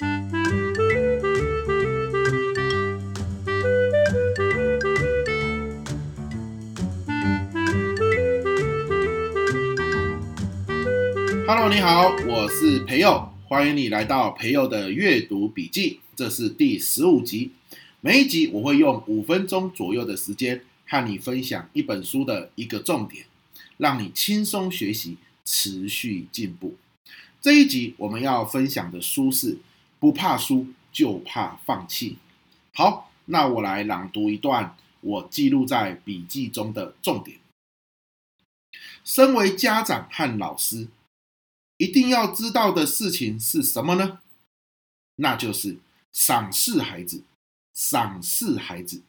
Hello，你好，我是培佑，欢迎你来到培佑的阅读笔记，这是第十五集。每一集我会用五分钟左右的时间和你分享一本书的一个重点，让你轻松学习，持续进步。这一集我们要分享的书是《不怕输，就怕放弃》。好，那我来朗读一段我记录在笔记中的重点。身为家长和老师，一定要知道的事情是什么呢？那就是赏识孩子，赏识孩子，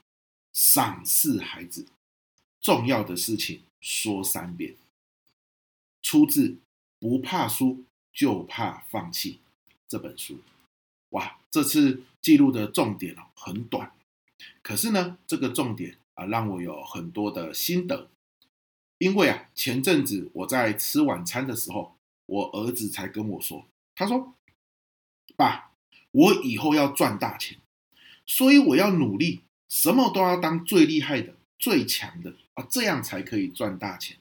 赏识孩子。重要的事情说三遍。出自《不怕输就怕放弃》这本书。哇，这次记录的重点哦很短，可是呢，这个重点啊让我有很多的心得。因为啊，前阵子我在吃晚餐的时候。我儿子才跟我说，他说：“爸，我以后要赚大钱，所以我要努力，什么都要当最厉害的、最强的啊，这样才可以赚大钱。”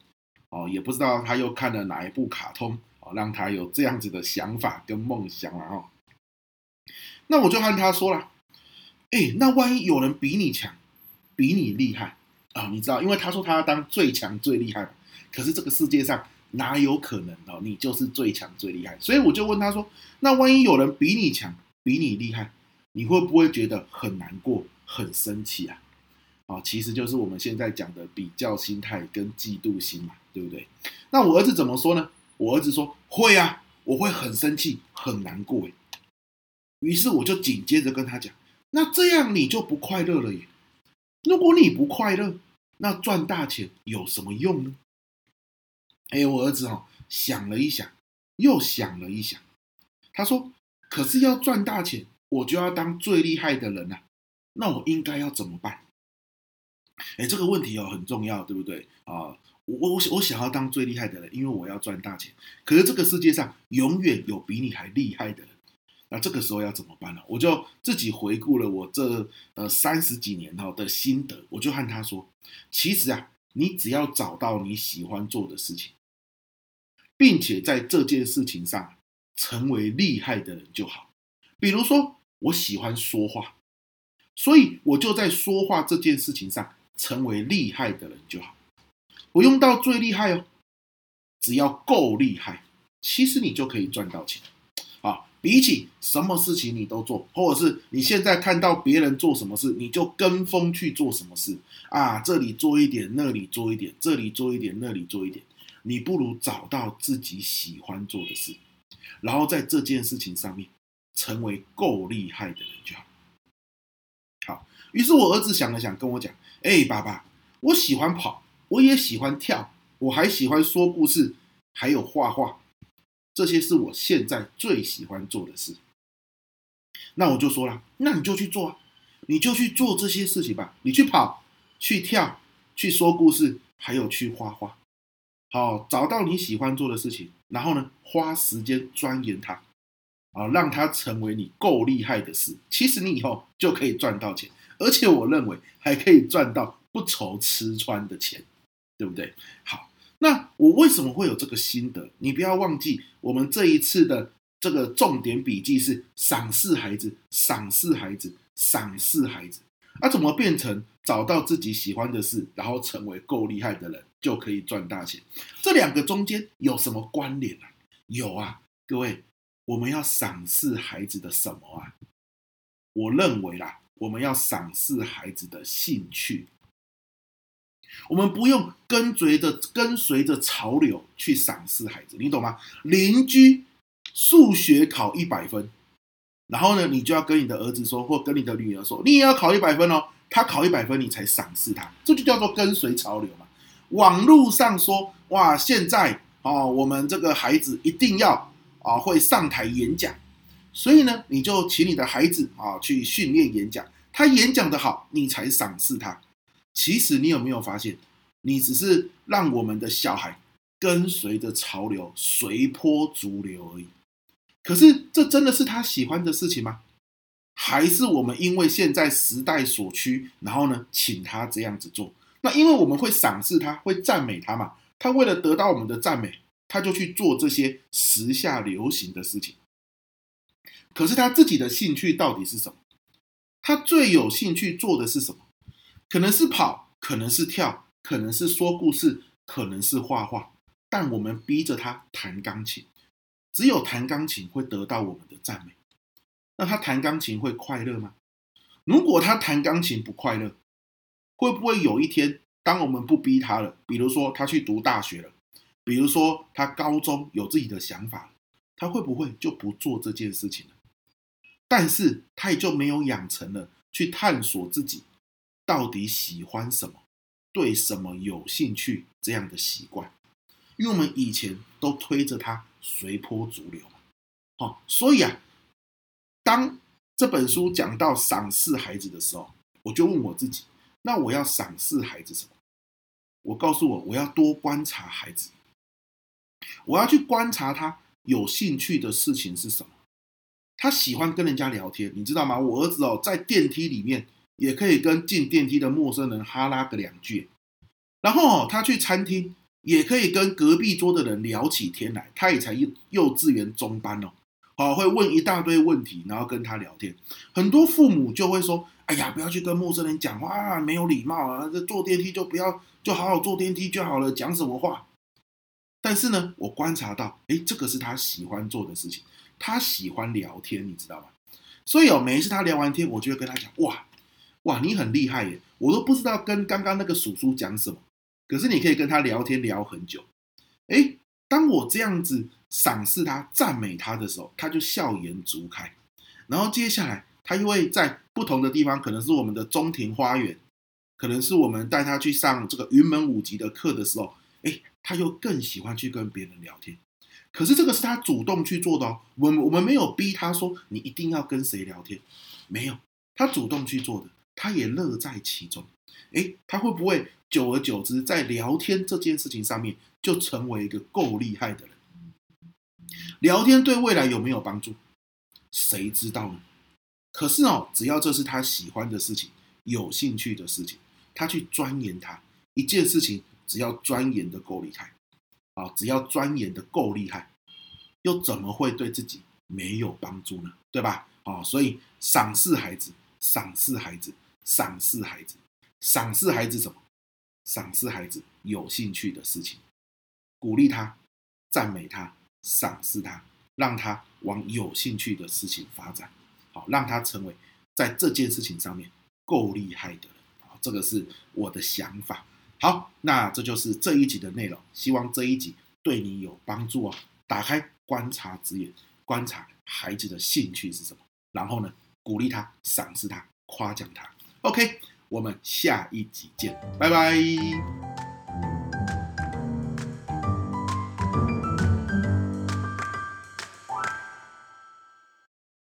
哦，也不知道他又看了哪一部卡通哦，让他有这样子的想法跟梦想了哦。那我就和他说了：“哎，那万一有人比你强，比你厉害啊？你知道，因为他说他要当最强、最厉害，可是这个世界上……”哪有可能哦？你就是最强最厉害，所以我就问他说：“那万一有人比你强，比你厉害，你会不会觉得很难过、很生气啊？”啊，其实就是我们现在讲的比较心态跟嫉妒心嘛，对不对？那我儿子怎么说呢？我儿子说：“会啊，我会很生气、很难过。”于是我就紧接着跟他讲：“那这样你就不快乐了耶？如果你不快乐，那赚大钱有什么用呢？”哎，我儿子哦，想了一想，又想了一想，他说：“可是要赚大钱，我就要当最厉害的人呐，那我应该要怎么办？”哎，这个问题哦很重要，对不对啊？我我我想要当最厉害的人，因为我要赚大钱。可是这个世界上永远有比你还厉害的人，那这个时候要怎么办呢？我就自己回顾了我这呃三十几年哈的心得，我就和他说：“其实啊，你只要找到你喜欢做的事情。”并且在这件事情上成为厉害的人就好。比如说，我喜欢说话，所以我就在说话这件事情上成为厉害的人就好。不用到最厉害哦，只要够厉害，其实你就可以赚到钱。啊，比起什么事情你都做，或者是你现在看到别人做什么事，你就跟风去做什么事啊，这里做一点，那里做一点，这里做一点，那里做一点。你不如找到自己喜欢做的事，然后在这件事情上面成为够厉害的人就好。好，于是我儿子想了想，跟我讲：“哎，爸爸，我喜欢跑，我也喜欢跳，我还喜欢说故事，还有画画，这些是我现在最喜欢做的事。”那我就说了：“那你就去做啊，你就去做这些事情吧，你去跑，去跳，去说故事，还有去画画。”好，找到你喜欢做的事情，然后呢，花时间钻研它，啊，让它成为你够厉害的事。其实你以后就可以赚到钱，而且我认为还可以赚到不愁吃穿的钱，对不对？好，那我为什么会有这个心得？你不要忘记，我们这一次的这个重点笔记是赏识孩子，赏识孩子，赏识孩子。那、啊、怎么变成找到自己喜欢的事，然后成为够厉害的人，就可以赚大钱？这两个中间有什么关联啊？有啊，各位，我们要赏识孩子的什么啊？我认为啦，我们要赏识孩子的兴趣。我们不用跟随着跟随着潮流去赏识孩子，你懂吗？邻居数学考一百分。然后呢，你就要跟你的儿子说，或跟你的女儿说，你也要考一百分哦。他考一百分，你才赏识他，这就叫做跟随潮流嘛。网络上说，哇，现在哦，我们这个孩子一定要啊、哦、会上台演讲，所以呢，你就请你的孩子啊、去训练演讲。他演讲的好，你才赏识他。其实你有没有发现，你只是让我们的小孩跟随着潮流，随波逐流而已。可是这真的是他喜欢的事情吗？还是我们因为现在时代所趋，然后呢，请他这样子做？那因为我们会赏识他，会赞美他嘛。他为了得到我们的赞美，他就去做这些时下流行的事情。可是他自己的兴趣到底是什么？他最有兴趣做的是什么？可能是跑，可能是跳，可能是说故事，可能是画画。但我们逼着他弹钢琴，只有弹钢琴会得到我们的赞美。那他弹钢琴会快乐吗？如果他弹钢琴不快乐，会不会有一天，当我们不逼他了，比如说他去读大学了，比如说他高中有自己的想法，他会不会就不做这件事情了？但是他也就没有养成了去探索自己到底喜欢什么，对什么有兴趣这样的习惯，因为我们以前都推着他随波逐流嘛，哦，所以啊。当这本书讲到赏识孩子的时候，我就问我自己：那我要赏识孩子什么？我告诉我，我要多观察孩子，我要去观察他有兴趣的事情是什么。他喜欢跟人家聊天，你知道吗？我儿子哦，在电梯里面也可以跟进电梯的陌生人哈拉个两句，然后哦，他去餐厅也可以跟隔壁桌的人聊起天来。他也才幼幼稚园中班哦。好，会问一大堆问题，然后跟他聊天。很多父母就会说：“哎呀，不要去跟陌生人讲话啊，没有礼貌啊！这坐电梯就不要，就好好坐电梯就好了，讲什么话？”但是呢，我观察到，哎，这个是他喜欢做的事情，他喜欢聊天，你知道吗？所以哦，每一次他聊完天，我就会跟他讲：“哇，哇，你很厉害耶！我都不知道跟刚刚那个叔叔讲什么，可是你可以跟他聊天聊很久。”哎，当我这样子。赏识他、赞美他的时候，他就笑颜逐开。然后接下来，他又会在不同的地方，可能是我们的中庭花园，可能是我们带他去上这个云门舞集的课的时候，哎，他又更喜欢去跟别人聊天。可是这个是他主动去做的哦，我们我们没有逼他说你一定要跟谁聊天，没有，他主动去做的，他也乐在其中。哎，他会不会久而久之，在聊天这件事情上面，就成为一个够厉害的人？聊天对未来有没有帮助？谁知道呢？可是哦，只要这是他喜欢的事情、有兴趣的事情，他去钻研它，一件事情只要钻研的够厉害，啊，只要钻研的够厉害，又怎么会对自己没有帮助呢？对吧？啊，所以赏识孩子，赏识孩子，赏识孩子，赏识孩子什么？赏识孩子有兴趣的事情，鼓励他，赞美他。赏识他，让他往有兴趣的事情发展，好，让他成为在这件事情上面够厉害的人，好，这个是我的想法。好，那这就是这一集的内容，希望这一集对你有帮助哦。打开观察之眼，观察孩子的兴趣是什么，然后呢，鼓励他，赏识他，夸奖他。OK，我们下一集见，拜拜。